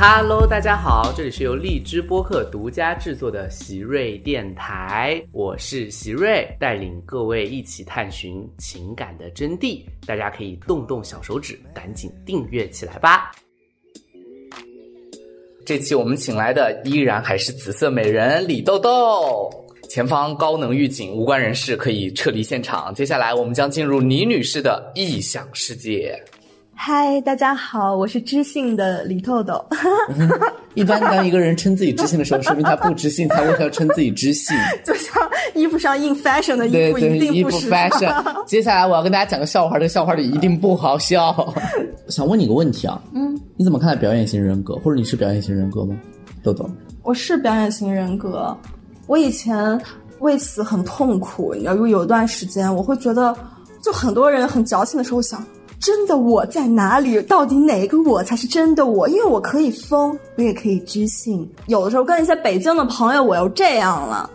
Hello，大家好，这里是由荔枝播客独家制作的席瑞电台，我是席瑞，带领各位一起探寻情感的真谛。大家可以动动小手指，赶紧订阅起来吧。这期我们请来的依然还是紫色美人李豆豆，前方高能预警，无关人士可以撤离现场。接下来我们将进入倪女士的异想世界。嗨，大家好，我是知性的李豆豆。一般当一个人称自己知性的时候，说明他不知性，才会要称自己知性。就像衣服上印 fashion 的衣对服一对，衣服定不是 fashion。接下来我要跟大家讲个笑话，这个笑话里一定不好笑。想问你个问题啊，嗯，你怎么看待表演型人格，或者你是表演型人格吗？豆豆，我是表演型人格，我以前为此很痛苦。你知道，因为有一段时间，我会觉得，就很多人很矫情的时候想。真的我在哪里？到底哪个我才是真的我？因为我可以疯，我也可以知性。有的时候跟一些北京的朋友，我又这样了，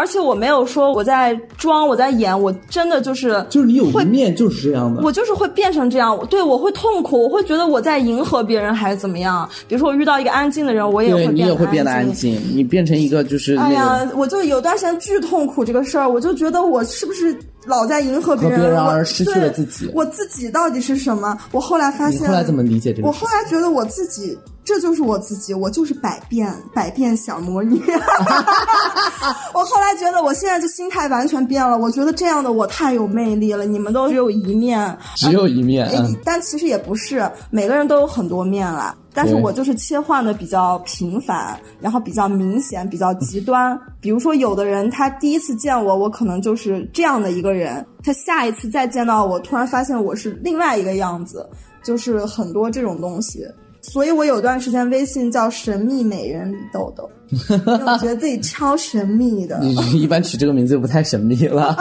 而且我没有说我在装，我在演，我真的就是就是你有一面就是这样的。我就是会变成这样，对我会痛苦，我会觉得我在迎合别人还是怎么样。比如说我遇到一个安静的人，我也会你也会变得安安静。你变成一个就是那哎呀，我就有段时间巨痛苦这个事儿，我就觉得我是不是老在迎合别人，和别人而失去对了自己我自己到底是什么？我后来发现，后来怎么理解这个？我后来觉得我自己，这就是我自己，我就是百变百变小魔女。我后来觉得，我现在就心态完全变了。我觉得这样的我太有魅力了，你们都只有一面，只有一面，但其实也不是，每个人都有很多面啦。但是我就是切换的比较频繁，然后比较明显，比较极端。比如说，有的人他第一次见我，我可能就是这样的一个人；他下一次再见到我，突然发现我是另外一个样子，就是很多这种东西。所以我有段时间微信叫“神秘美人李豆豆”，因为我觉得自己超神秘的。你一般取这个名字就不太神秘了。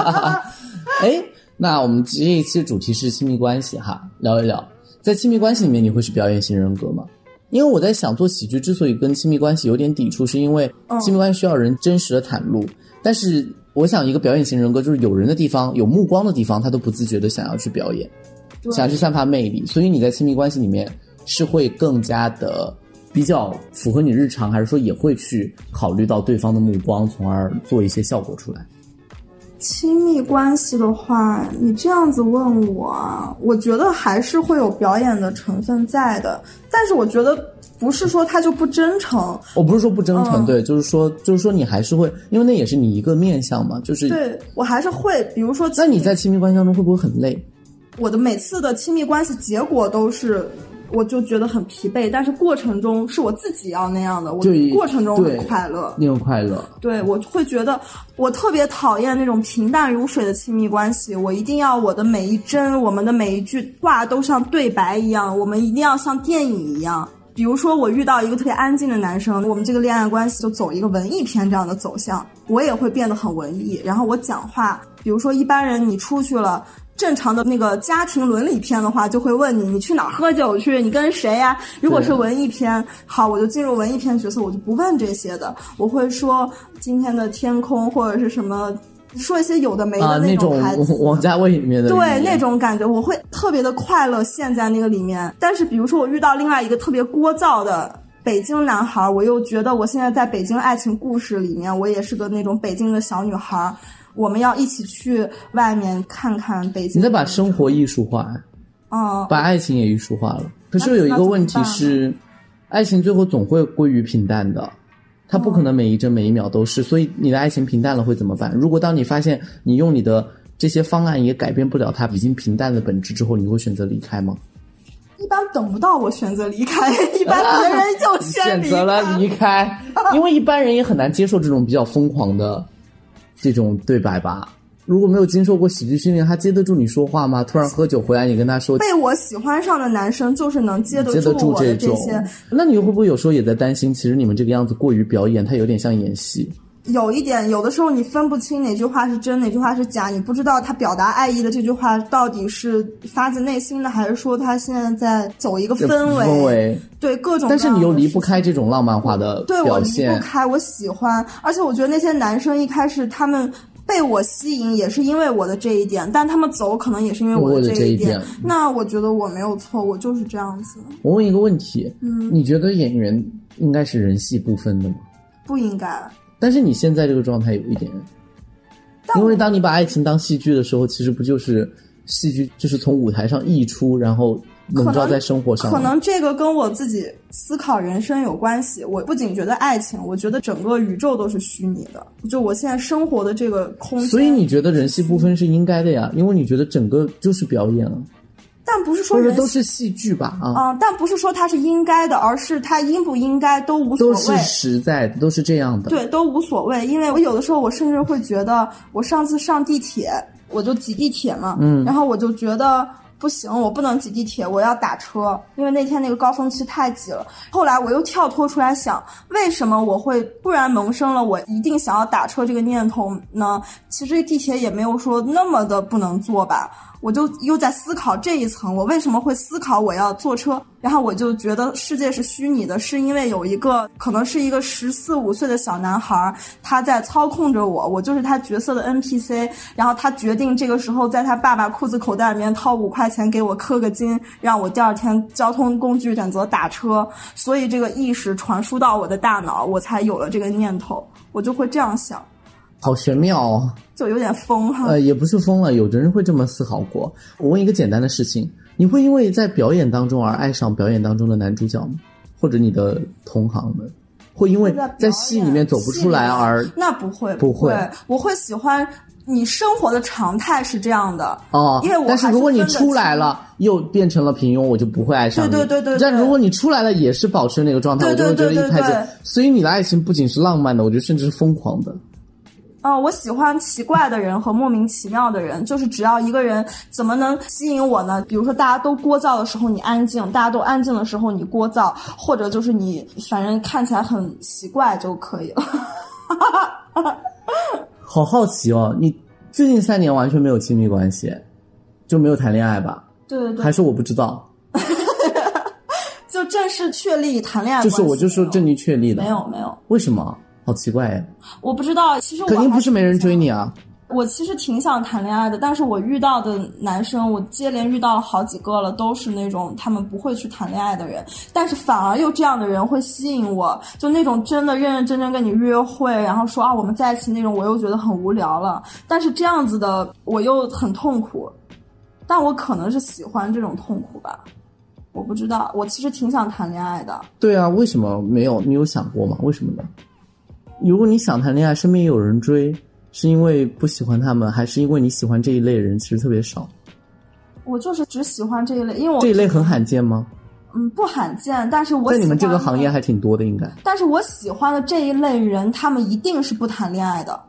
哎，那我们这一期的主题是亲密关系哈，聊一聊，在亲密关系里面你会是表演型人格吗？因为我在想，做喜剧之所以跟亲密关系有点抵触，是因为亲密关系需要人真实的袒露。但是我想，一个表演型人格就是有人的地方、有目光的地方，他都不自觉的想要去表演，想要去散发魅力。所以你在亲密关系里面是会更加的比较符合你日常，还是说也会去考虑到对方的目光，从而做一些效果出来？亲密关系的话，你这样子问我啊，我觉得还是会有表演的成分在的，但是我觉得不是说他就不真诚，我不是说不真诚，嗯对，就是说，就是说你还是会，因为那也是你一个面相嘛，就是。对我还是会，比如说，那你在亲密关系当中会不会很累？我的每次的亲密关系结果都是。我就觉得很疲惫，但是过程中是我自己要那样的，我过程中很快乐。你有快乐，对，我会觉得我特别讨厌那种平淡如水的亲密关系。我一定要我的每一帧，我们的每一句话都像对白一样，我们一定要像电影一样。比如说，我遇到一个特别安静的男生，我们这个恋爱关系就走一个文艺片这样的走向，我也会变得很文艺。然后我讲话，比如说一般人你出去了。正常的那个家庭伦理片的话，就会问你你去哪儿喝酒去，你跟谁呀、如果是文艺片，好，我就进入文艺片角色，我就不问这些的，我会说今天的天空或者是什么，说一些有的没啊，的那种种台词。王家卫里面的对那种感觉，我会特别的快乐，陷在那个里面。但是，比如说我遇到另外一个特别聒噪的北京男孩，我又觉得我现在在北京爱情故事里面，我也是个那种北京的小女孩。我们要一起去外面看看北京。你在把生活艺术化，哦，把爱情也艺术化了。可是有一个问题是，爱情最后总会归于平淡的，它不可能每一帧每一秒都是。所以你的爱情平淡了会怎么办？如果当你发现你用你的这些方案也改变不了它已经平淡的本质之后，你会选择离开吗？一般等不到我选择离开，一般别人就选择了。离开，因为一般人也很难接受这种比较疯狂的这种对白吧。如果没有经受过喜剧训练，他接得住你说话吗？突然喝酒回来，你跟他说被我喜欢上的男生，就是能接得接得住我的这种些。，那你会不会有时候也在担心，其实你们这个样子过于表演，他有点像演戏？有一点，有的时候你分不清哪句话是真，哪句话是假，你不知道他表达爱意的这句话到底是发自内心的，还是说他现在在走一个氛围？氛围，对各种。但是你又离不开这种浪漫化的对我离不。开，我喜欢，而且我觉得那些男生一开始他们被我吸引也是因为我的这一点，但他们走可能也是因为我我的这一这一点那我觉得我没有错，我就是这样子，我问一个问题，嗯，你觉得演员应该是人戏不分的吗？不应该。但是你现在这个状态有一点，因为当你把爱情当戏剧的时候，其实不就是戏剧就是从舞台上溢出，然后笼罩在生活上吗。可能这个跟我自己思考人生有关系。我不仅觉得爱情，我觉得整个宇宙都是虚拟的。就我现在生活的这个空间，所以你觉得人戏不分是应该的呀？因为你觉得整个就是表演了，但不是说人都是戏剧吧？啊，啊、但不是说它是应该的，而是它应不应该都无所谓都是谓。实在的，都是这样的。对，都无所谓，因为我有的时候我甚至会觉得，我上次上地铁，我就挤地铁嘛，嗯然后我就觉得不行，我不能挤地铁，我要打车，因为那天那个高峰期太挤了。后来我又跳脱出来想，为什么我会突然萌生了我一定想要打车这个念头呢？其实地铁也没有说那么的不能坐吧。我就又在思考这一层，我为什么会思考我要坐车？然后我就觉得世界是虚拟的，是因为有一个可能是一个十四五岁的小男孩，他在操控着我，我就是他角色的 NPC。然后他决定这个时候在他爸爸裤子口袋里面掏五块钱给我氪个金，让我第二天交通工具选择打车。所以这个意识传输到我的大脑，我才有了这个念头，我就会这样想，好玄妙哦。就有点疯哈。呃，也不是疯了，有的人会这么思考过。我问一个简单的事情：你会因为在表演当中而爱上表演当中的男主角吗？或者你的同行们会因为在戏里面走不出来而那不会不会会，我会喜欢你生活的常态是这样的。哦？因为我但是如果你出来了又变成了平庸，我就不会爱上你。对对对对对但如果你出来了也是保持那个状态，对我就会觉得一拍子。所以你的爱情不仅是浪漫的，我觉得甚至是疯狂的。嗯、我喜欢奇怪的人和莫名其妙的人，就是只要一个人怎么能吸引我呢？比如说大家都聒噪的时候你安静，大家都安静的时候你聒噪，或者就是你反正看起来很奇怪就可以了。好好奇哦，你最近三年完全没有亲密关系，就没有谈恋爱吧？对对对，还是我不知道？就正式确立谈恋爱就是我就说正式确立的。没有没有，为什么？好奇怪哎！我不知道。其实我肯定不是没人追你啊。我其实挺想谈恋爱的，但是我遇到的男生，我接连遇到了好几个了，都是那种他们不会去谈恋爱的人，但是反而又这样的人会吸引我，就那种真的认认真真跟你约会，然后说啊我们在一起那种，我又觉得很无聊了。但是这样子的我又很痛苦，但我可能是喜欢这种痛苦吧，我不知道，我其实挺想谈恋爱的。对啊，为什么没有？你有想过吗？为什么呢？如果你想谈恋爱，身边有人追，是因为不喜欢他们，还是因为你喜欢这一类人其实特别少？我就是只喜欢这一类，因为我这一类很罕见吗？嗯不罕见，但是我在你们这个行业还挺多的，应该。但是我喜欢的这一类人，他们一定是不谈恋爱的，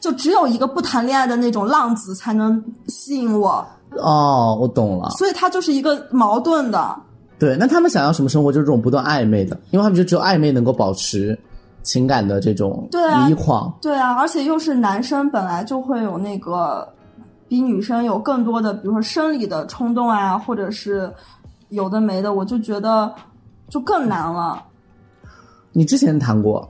就只有一个不谈恋爱的那种浪子才能吸引我，哦，我懂了。所以他就是一个矛盾的。对，那他们想要什么生活？就是这种不断暧昧的，因为他们就只有暧昧能够保持情感的这种对啊离狂。对啊，而且又是男生，本来就会有那个比女生有更多的，比如说生理的冲动啊，或者是有的没的，我就觉得就更难了。你之前谈过？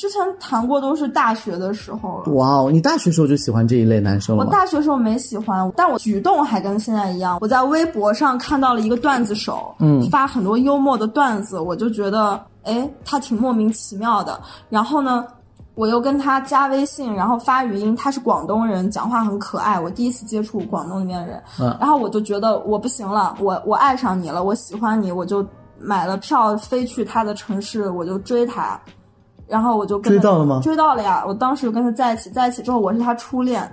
之前谈过都是大学的时候了。哇哦，你大学时候就喜欢这一类男生我了我？大学时候没喜欢，但我举动还跟现在一样。我在微博上看到了一个段子手，嗯发很多幽默的段子，我就觉得，哎，他挺莫名其妙的。然后呢，我又跟他加微信，然后发语音，他是广东人，讲话很可爱。我第一次接触广东那边的人，嗯然后我就觉得我不行了，我我爱上你了，我喜欢你，我就买了票飞去他的城市，我就追他。然后我就跟他追到了吗追到了呀！我当时就跟他在一起，在一起之后我是他初恋，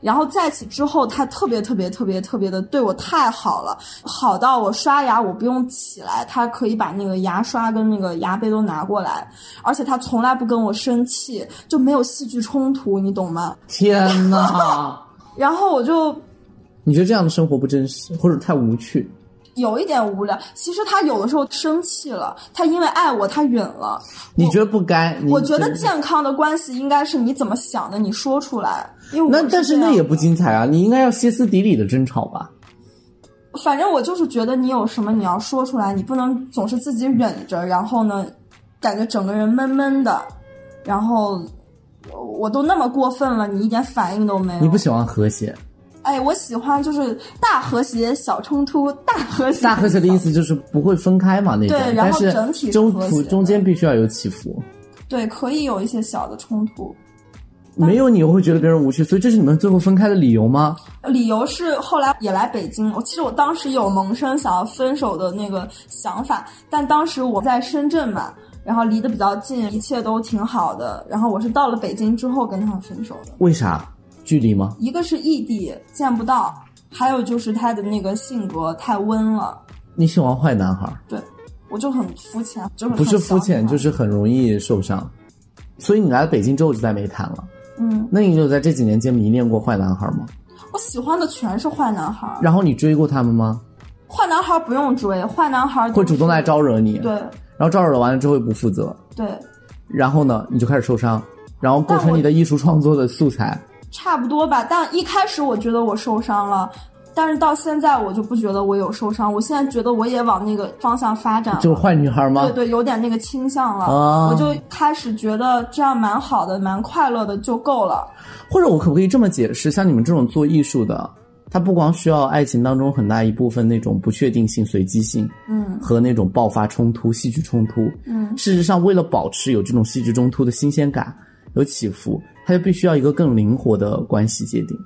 然后在一起之后他特别特别特别特别的对我太好了，好到我刷牙我不用起来，他可以把那个牙刷跟那个牙杯都拿过来，而且他从来不跟我生气，就没有戏剧冲突，你懂吗？天哪！然后我就你觉得这样的生活不真实，或者太无趣？有一点无聊。其实他有的时候生气了，他因为爱我他忍了。你觉得不该？我觉得健康的关系应该是你怎么想的，你说出来。因为我那但是那也不精彩啊！你应该要歇斯底里的争吵吧？反正我就是觉得你有什么你要说出来，你不能总是自己忍着，然后呢，感觉整个人闷闷的，然后我都那么过分了，你一点反应都没有。你不喜欢和谐？哎，我喜欢就是大和谐小冲突，大和谐。大和谐的意思就是不会分开嘛，那种。对，然后整体中途和中间必须要有起伏，对，可以有一些小的冲突。没有你又会觉得别人无趣，所以这是你们最后分开的理由吗？理由是后来也来北京，我其实我当时有萌生想要分手的那个想法，但当时我在深圳嘛，然后离得比较近，一切都挺好的。然后我是到了北京之后跟他分手的，为啥？距离吗？一个是异地见不到，还有就是他的那个性格太温了，你喜欢坏男孩？对我就很肤浅，就是不是肤浅，就是是很容易受伤。所以你来了北京之后就再没谈了。嗯，那你有在这几年间迷恋过坏男孩吗？我喜欢的全是坏男孩，然后你追过他们吗？坏男孩不用追，坏男孩会主动来招惹你，对然后招惹完了之后又不负责，对，然后呢，你就开始受伤，然后构成你的艺术创作的素材。差不多吧。但一开始我觉得我受伤了，但是到现在我就不觉得我有受伤，我现在觉得我也往那个方向发展了。就是坏女孩吗？对对，有点那个倾向了，啊我就开始觉得这样蛮好的，蛮快乐的就够了。或者我可不可以这么解释？像你们这种做艺术的，它不光需要爱情当中很大一部分那种不确定性、随机性，嗯和那种爆发冲突、戏剧冲突。嗯，事实上，为了保持有这种戏剧冲突的新鲜感、有起伏，它就必须要一个更灵活的关系界定，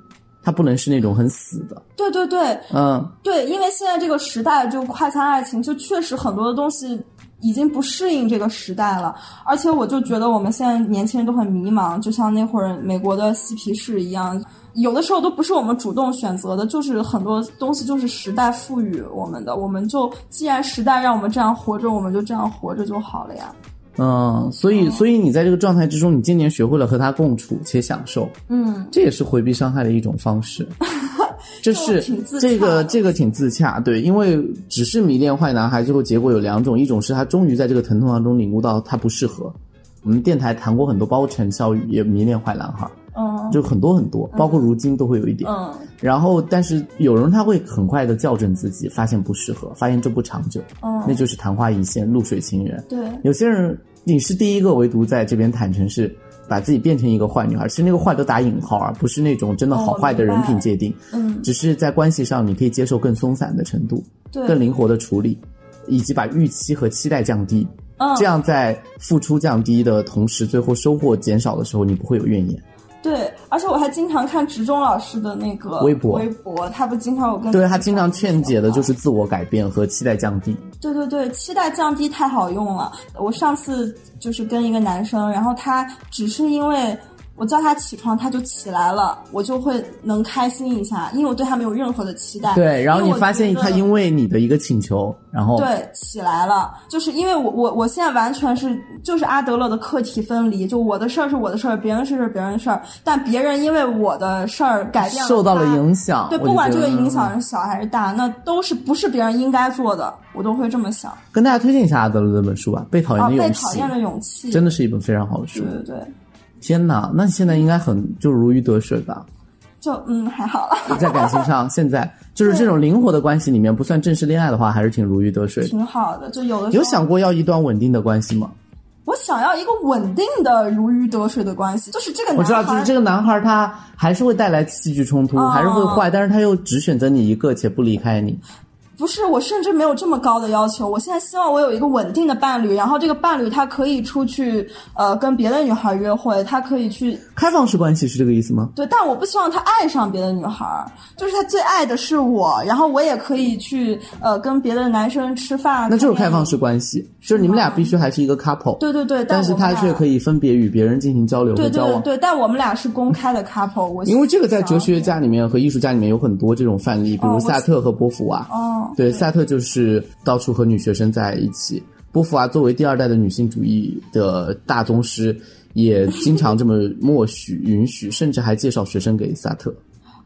它不能是那种很死的。对对对嗯，对，因为现在这个时代就快餐爱情，就确实很多的东西。已经不适应这个时代了，而且我就觉得我们现在年轻人都很迷茫，就像那会儿美国的嬉皮士一样，有的时候都不是我们主动选择的，就是很多东西就是时代赋予我们的，我们就既然时代让我们这样活着，我们就这样活着就好了呀。嗯，所以，所以你在这个状态之中，你渐渐学会了和他共处且享受，嗯，这也是回避伤害的一种方式。这是这个这个挺自洽，对，因为只是迷恋坏男孩，最后结果有两种，一种是他终于在这个疼痛当中领悟到他不适合。我们电台谈过很多，包括陈潇宇也迷恋坏男孩，嗯就很多很多，包括如今都会有一点。嗯然后，但是有人他会很快的校正自己，发现不适合，发现这不长久，嗯，那就是昙花一现，露水情缘。对，有些人你是第一个，唯独在这边坦诚是把自己变成一个坏女孩，其实那个坏都打引号，而不是那种真的好哦坏的人品界定，嗯只是在关系上你可以接受更松散的程度，对，更灵活的处理，以及把预期和期待降低。嗯，这样在付出降低的同时，最后收获减少的时候，你不会有怨言。对，而且我还经常看植中老师的那个微博微博他不经常有跟对他经常劝解的就是自我改变和期待降低。对对对，期待降低太好用了。我上次就是跟一个男生，然后他只是因为我叫他起床，他就起来了，我就会能开心一下，因为我对他没有任何的期待。对，然后你发现他因为你的一个请求，然后对，起来了，就是因为我我我现在完全是就是阿德勒的课题分离，就我的事儿是我的事儿，别人事儿是别人的事儿，但别人因为我的事儿改变了受到了影响。对，不管这个影响是小还是大，那都是不是别人应该做的，我都会这么想。跟大家推荐一下阿德勒这本书吧，《被讨厌啊，的勇气被讨》厌的勇气，真的是一本非常好的书对。对对，天哪，那你现在应该很就如鱼得水吧？就嗯还好了，在感情上，现在就是这种灵活的关系里面，不算正式恋爱的话，还是挺如鱼得水的。挺好的。就有的时候有想过要一段稳定的关系吗？我想要一个稳定的如鱼得水的关系，就是这个男孩我知道，就是这个男孩他还是会带来戏剧冲突，哦还是会坏，但是他又只选择你一个且不离开你。不是，我甚至没有这么高的要求。我现在希望我有一个稳定的伴侣，然后这个伴侣他可以出去，呃，跟别的女孩约会，他可以去开放式关系是这个意思吗？对，但我不希望他爱上别的女孩儿，就是他最爱的是我，然后我也可以去呃跟别的男生吃饭，那就是开放式。关系，就是你们俩必须还是一个 couple，对对对，但是他却可以。分别与别人进行交流对和交往。对对，但我们俩是公开的 couple 我。因为这个在哲学家里面和艺术家里面有很多这种范例，比如萨特和波伏娃。哦，对，萨特就是到处和女学生在一起。波伏娃作为第二代的女性主义的大宗师，也经常这么默许、允许，甚至还介绍学生给萨特。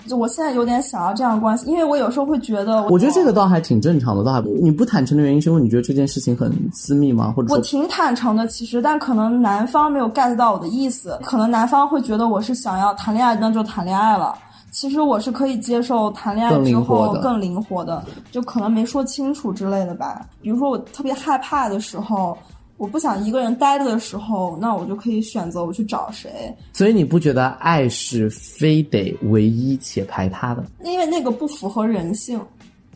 就我现在有点想要这样的关系，因为我有时候会觉得我，我觉得这个倒还挺正常的，倒还你不坦诚的原因是因为你觉得这件事情很私密吗？或者，我挺坦诚的，其实，但可能男方没有 get 到我的意思，可能男方会觉得我是想要谈恋爱，那就谈恋爱了。其实我是可以接受谈恋爱之后更灵活的，就可能没说清楚之类的吧。比如说我特别害怕的时候，我不想一个人待着的时候，那我就可以选择我去找谁，所以你不觉得爱是非得唯一且排他的？因为那个不符合人性。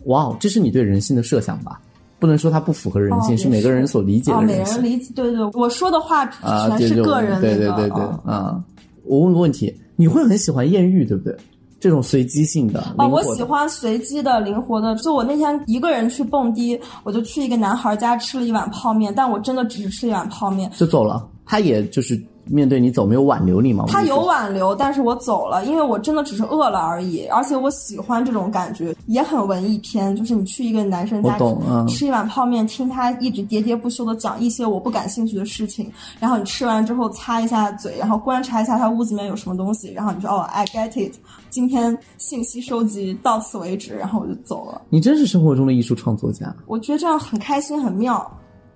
哇哦，这是你对人性的设想吧？不能说它不符合人性，哦是每个人所理解的人性。人理解，对对，我说的话啊，全是个人对那个，对对对啊啊！我问个问题，你会很喜欢艳遇，对不对？这种随机性的，哦，我喜欢随机的、灵活的。就我那天一个人去蹦迪，我就去一个男孩家吃了一碗泡面，但我真的只是吃一碗泡面。就走了。他也就是面对你走，没有挽留你吗？他有挽留，但是我走了，因为我真的只是饿了而已。而且我喜欢这种感觉，也很文艺片。就是你去一个男生家吃一碗泡面，听他一直喋喋不休的讲一些我不感兴趣的事情，然后你吃完之后擦一下嘴，然后观察一下他屋子里面有什么东西，然后你说哦，I get it，今天信息收集到此为止，然后我就走了。你真是生活中的艺术创作家。我觉得这样很开心很妙。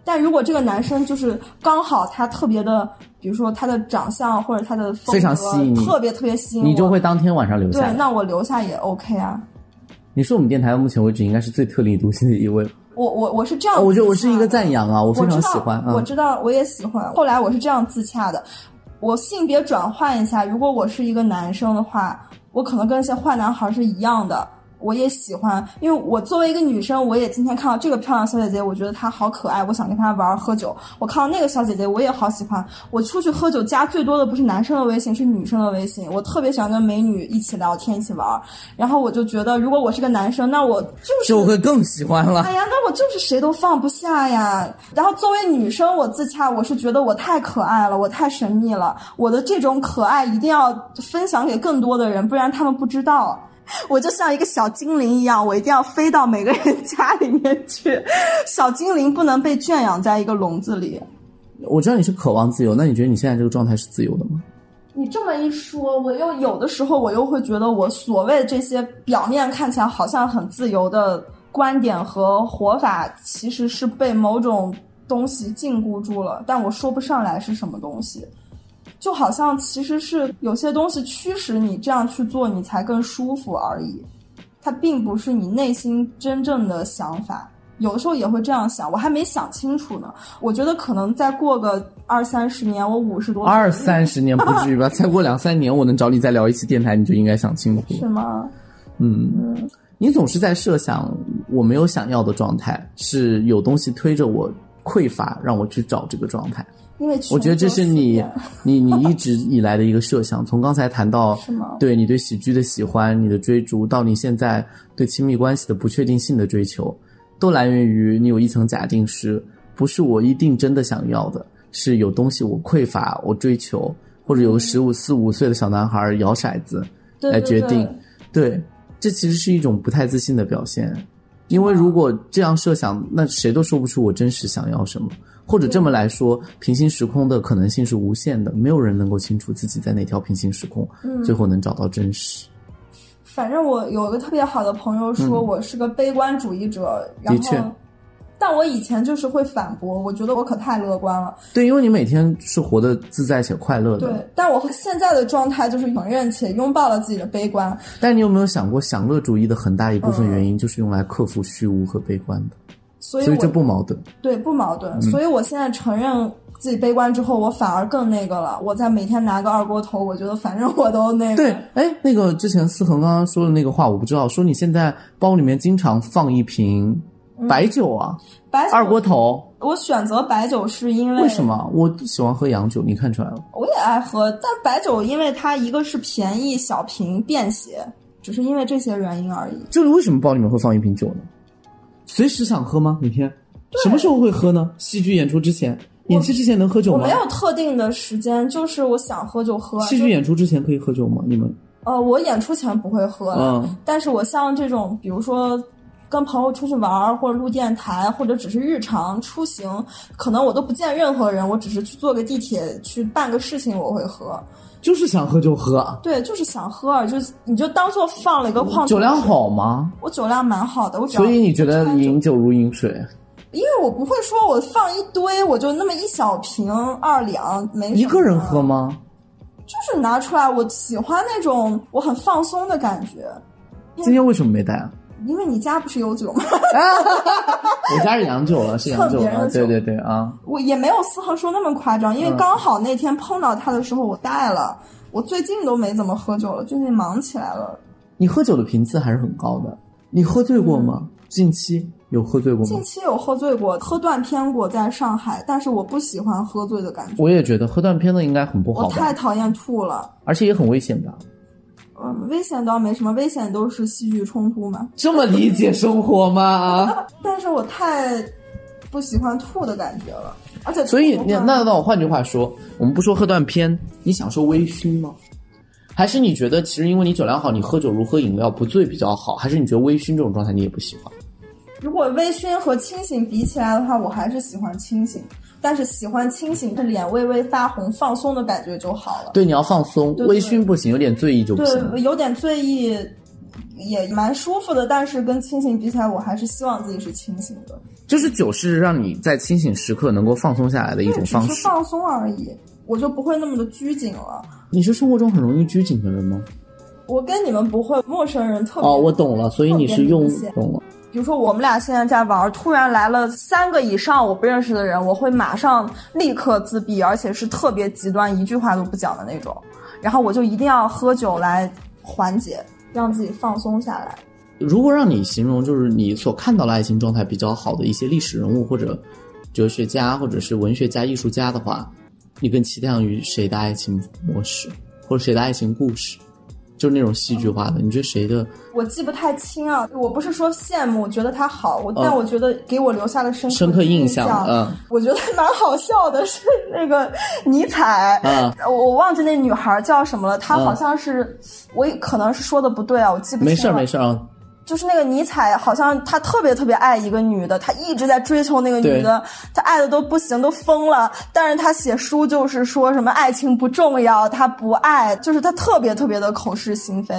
但如果这个男生就是刚好他特别的，比如说他的长相或者他的风格非常吸引你特别特别吸引我，你就会当天晚上留下对，那我留下也 OK 啊。你是我们电台到目前为止应该是最特立独行的一位。我我我是这样、哦我觉得我是一个赞。扬啊，我非常喜欢。嗯，我知道，我也喜欢。后来我是这样自洽的，我性别转换一下，如果我是一个男生的话，我可能跟那些坏男孩是一样的。我也喜欢，因为我作为一个女生，我也今天看到这个漂亮小姐姐，我觉得她好可爱，我想跟她玩喝酒。我看到那个小姐姐，我也好喜欢。我出去喝酒加最多的不是男生的微信，是女生的微信。我特别喜欢跟美女一起聊天，一起玩。然后我就觉得，如果我是个男生，那我就是就会更喜欢了。哎呀，那我就是谁都放不下呀。然后作为女生，我自洽，我是觉得我太可爱了，我太神秘了，我的这种可爱一定要分享给更多的人，不然他们不知道。我就像一个小精灵一样，我一定要飞到每个人家里面去。小精灵不能被圈养在一个笼子里。我知道你是渴望自由，那你觉得你现在这个状态是自由的吗？你这么一说，我又有的时候我又会觉得，我所谓这些表面看起来好像很自由的观点和活法，其实是被某种东西禁锢住了，但我说不上来是什么东西。就好像其实是有些东西驱使你这样去做，你才更舒服而已。它并不是你内心真正的想法。有的时候也会这样想，我还没想清楚呢。我觉得可能再过个二三十年，我五十多岁二三十年不至于吧？再过两三年，我能找你再聊一期电台，你就应该想清楚。是吗？嗯，你总是在设想我没有想要的状态，是有东西推着我匮乏，让我去找这个状态。因为我觉得这是你你你一直以来的一个设想，从刚才谈到 对你对喜剧的喜欢、你的追逐，到你现在对亲密关系的不确定性的追求，都来源于你有一层假定是，不是我一定真的想要的，是有东西我匮乏，我追求，或者有个十五四五岁的小男孩摇骰子对来决定，对对，这其实是一种不太自信的表现。因为如果这样设想，那谁都说不出我真实想要什么。或者这么来说，平行时空的可能性是无限的，没有人能够清楚自己在哪条平行时空，嗯最后能找到真实。反正我有个特别好的朋友说我是个悲观主义者，然后，但我以前就是会反驳，我觉得我可太乐观了。对，因为你每天是活得自在且快乐的。对，但我现在的状态就是承认且拥抱了自己的悲观。但你有没有想过，享乐主义的很大一部分嗯原因就是用来克服虚无和悲观的，所以所以这不矛盾。对不矛嗯盾。所以我现在承认自己悲观之后，我反而更那个了。我在每天拿个二锅头，我觉得反正我都那个。对，哎，那个之前思恒刚刚说的那个话，我不知道，说你现在包里面经常放一瓶白酒啊，白二锅头，我选择白酒是因为为什？么？我喜欢喝洋酒，你看出来了。我也爱喝，但白酒因为它一个是便宜、小瓶、便携，只是因为这些原因而已。就是为什么包里面会放一瓶酒呢？随时想喝吗？每天什么时候会喝呢？戏剧演出之前，演戏之前能喝酒吗我没？有特定的时间，就是我想喝就喝。戏剧演出之前可以喝酒吗？你们？呃，我演出前不会喝，嗯但是我像这种，比如说跟朋友出去玩儿，或者录电台，或者只是日常出行，可能我都不见任何人，我只是去坐个地铁去办个事情，我会喝。就是想喝就喝。对，就是想喝就你就当做放了一个矿泉水酒量，好吗？我酒量蛮好的，我所以你觉得饮酒如饮水？因为我不会说我放一堆，我就那么一小瓶二两，没一个人喝吗？就是拿出来，我喜欢那种我很放松的感觉。今天为什么没带啊？因为你家不是有酒吗？我家是洋酒了，是洋酒了，对对对啊。我也没有思恒说那么夸张，因为嗯刚好那天碰到他的时候我带了。我最近都没怎么喝酒了，最近忙起来了。你喝酒的频次还是很高的，你喝醉过吗？近期有喝醉过吗近？期有喝醉过，喝断片过，在上海，但是我不喜欢喝醉的感觉，我也觉得喝断片的应该很不好我，太讨厌吐了。而且也很危险的。嗯，危险倒没什么，危险都是戏剧冲突嘛。这么理解生活吗？但是我太不喜欢吐的感觉了，而且所以吐的话你那那我换句话说，我们不说喝断片，你享受微醺吗？还是你觉得其实因为你酒量好，你喝酒如喝饮料不醉比较好？还是你觉得微醺这种状态你也不喜欢？如果微醺和清醒比起来的话，我还是喜欢清醒。但是喜欢清醒，是脸微微发红、放松的感觉就好了。对，你要放松，对微醺不行，有点醉意就不行。对，有点醉意也蛮舒服的，但是跟清醒比起来，我还是希望自己是清醒的，就是酒是让你在清醒时刻能够放松下来的一种方式。是放松而已，我就不会那么的拘谨了。你是生活中很容易拘谨的人吗？我跟你们不会，陌生人特别哦，我懂了，所以你是用懂了。比如说我们俩现在在玩，突然来了三个以上我不认识的人，我会马上立刻自闭，而且是特别极端，一句话都不讲的那种。然后我就一定要喝酒来缓解，让自己放松下来。如果让你形容，就是你所看到的爱情状态比较好的一些历史人物或者哲学家或者是文学家、艺术家的话，你更期待于谁的爱情模式，或者谁的爱情故事？就是那种戏剧化的，你觉得谁的？我记不太清啊，我不是说羡慕，觉得他好，我、但我觉得给我留下了深刻深刻印印象嗯。我觉得蛮好笑的是那个 尼采，嗯。我我忘记那女孩叫什么了，她好像是，我也可能是说的不对啊，我记不清了。没事没事啊，就是那个尼采，好像他特别特别爱一个女的，他一直在追求那个女的，他爱的都不行，都疯了。但是他写书就是说什么爱情不重要，他不爱，就是他特别特别的口是心非。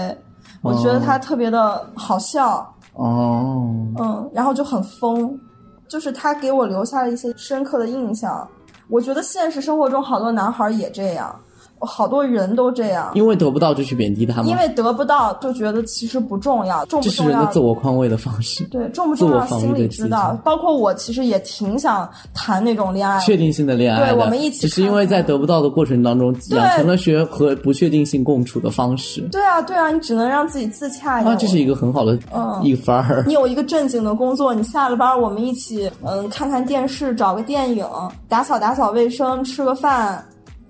我觉得他特别的好笑，哦，嗯，然后就很疯，就是他给我留下了一些深刻的印象。我觉得现实生活中好多男孩也这样，好多人都这样。因为得不到就去贬低他们？因为得不到就觉得其实不重要，重这不重要这是人的自我宽慰的方式。对，重不重要心里知道。包括我其实也挺想谈那种恋爱，确定性的恋爱的，对我们一起只是因为在得不到的过程当中，养成了学和不确定性共处的方式。对啊，对啊，你只能让自己自洽一点。啊，这是一个很好的嗯一番儿。你有一个正经的工作，你下了班，我们一起嗯看看电视，找个电影，打扫打扫卫生，吃个饭，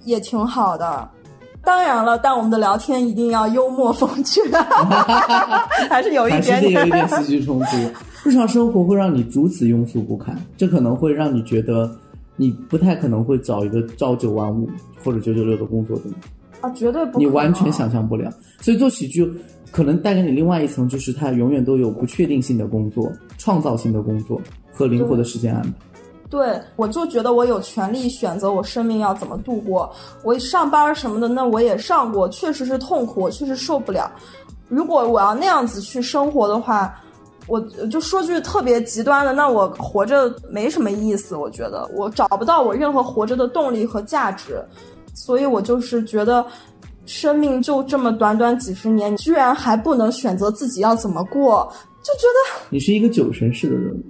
也挺好的。当然了，但我们的聊天一定要幽默风趣，还是有一还是点有一点。点戏剧冲突。日常生活会让你如此庸俗不堪，这可能会让你觉得你不太可能会找一个朝九晚五或者九九六的工作的，啊，绝对不，你完全想象不了。所以做喜剧可能带给你另外一层，就是它永远都有不确定性的工作、创造性的工作和灵活的时间安排。对，我就觉得我有权利选择我生命要怎么度过。我上班什么的，那我也上过，确实是痛苦，我确实受不了。如果我要那样子去生活的话，我就说句特别极端的，那我活着没什么意思。我觉得我找不到我任何活着的动力和价值，所以我就是觉得。生命就这么短短几十年，居然还不能选择自己要怎么过，就觉得你是一个酒神式的人物。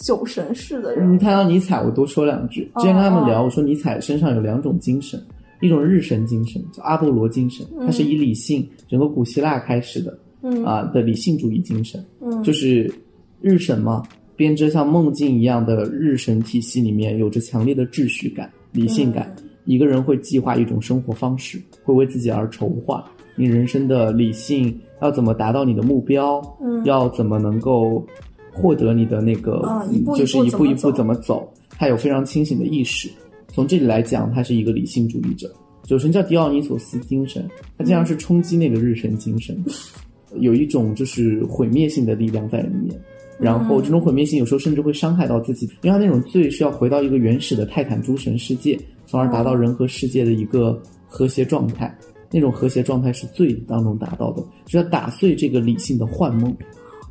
酒神式的人。你谈到尼采，我多说两句。之前跟他们聊，我说尼采身上有两种精神，一种日神精神叫阿波罗精神，它是以理性整个古希腊开始的，嗯啊的理性主义精神，嗯就是日神嘛，编织像梦境一样的日神体系里面有着强烈的秩序感、理性感。一个人会计划一种生活方式，会为自己而筹划你人生的理性要怎么达到你的目标，嗯要怎么能够获得你的那个，嗯一步就是一一步一步步怎么走他有非常清醒的意识。从这里来讲，他是一个理性主义者。酒神叫狄奥尼索斯精神，他经常是冲击那个日神精神，有一种就是毁灭性的力量在里面。然后这种毁灭性有时候甚至会伤害到自己，因为他那种罪是要回到一个原始的泰坦诸神世界，从而达到人和世界的一个和谐状态。那种和谐状态是罪当中达到的，就是要打碎这个理性的幻梦。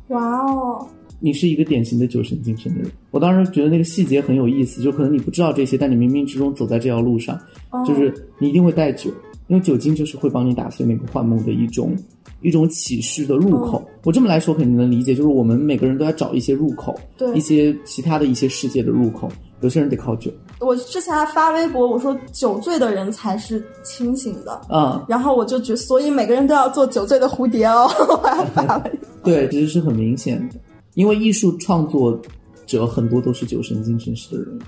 哇哦，你是一个典型的酒神精神的人。我当时觉得那个细节很有意思，就可能你不知道这些，但你冥冥之中走在这条路上，哦就是你一定会带酒，因为酒精就是会帮你打碎那个幻梦的一种一种启示的入口。我这么来说肯定能理解，就是我们每个人都要找一些入口，对一些其他的一些世界的入口。有些人得靠酒，我之前还发微博，我说酒醉的人才是清醒的。嗯、然后我就觉，所以每个人都要做酒醉的蝴蝶哦。我还发了一，对，其实是很明显的，因为艺术创作者很多都是酒神精神式的人，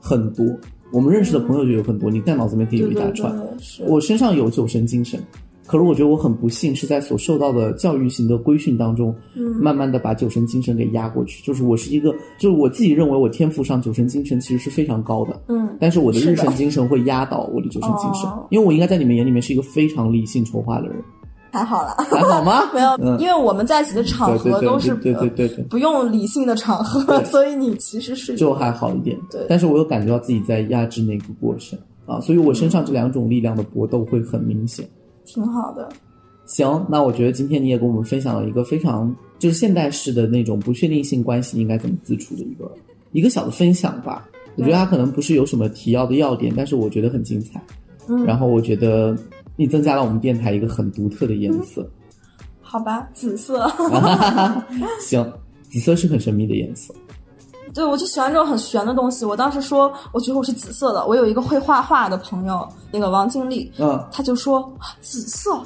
很多。我们认识的朋友就有很多，你在脑子里面可以有一大串。我身上有酒神精神，可是我觉得我很不幸，是在所受到的教育型的规训当中，嗯慢慢的把酒神精神给压过去。就是我是一个，就是我自己认为我天赋上酒神精神其实是非常高的，嗯，但是我的日神精神会压倒我的酒神精神，哦因为我应该在你们眼里面是一个非常理性筹划的人，还好啦，还好吗？没有，嗯因为我们在一起的场合都是对对对对对不用理性的场合，所以你其实是就还好一点。对但是我又感觉到自己在压制那个过程啊，所以我身上这两种力量的搏斗会很明显。挺好的。行，那我觉得今天你也跟我们分享了一个非常就是现代式的那种不确定性关系应该怎么自处的一个一个小的分享吧。我觉得它可能不是有什么提要的要点，但是我觉得很精彩。嗯，然后我觉得你增加了我们电台一个很独特的颜色。好吧，紫色，行，紫色是很神秘的颜色。对我就喜欢这种很玄的东西。我当时说，我觉得我是紫色的。我有一个会画画的朋友，那个王经理，嗯，他就说紫色。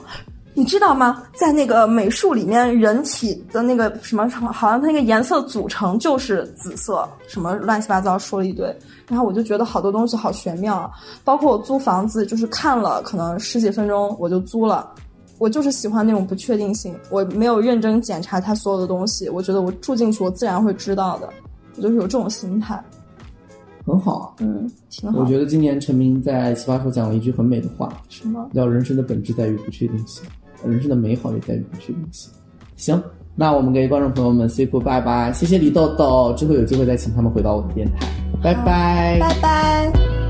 你知道吗？在那个美术里面，人体的那个什么什么，好像它那个颜色组成就是紫色，什么乱七八糟说了一堆。然后我就觉得好多东西好玄妙啊，包括我租房子，就是看了可能十几分钟我就租了。我就是喜欢那种不确定性，我没有认真检查它所有的东西，我觉得我住进去我自然会知道的，我就是有这种心态，很好啊。嗯，挺好。我觉得今年陈明在奇葩说讲了一句很美的话，什么？叫人生的本质在于不确定性，人生的美好也在于不确定性。行，那我们给观众朋友们 say goodbye 吧，谢谢李豆豆，之后有机会再请他们回到我的电台，拜拜拜拜。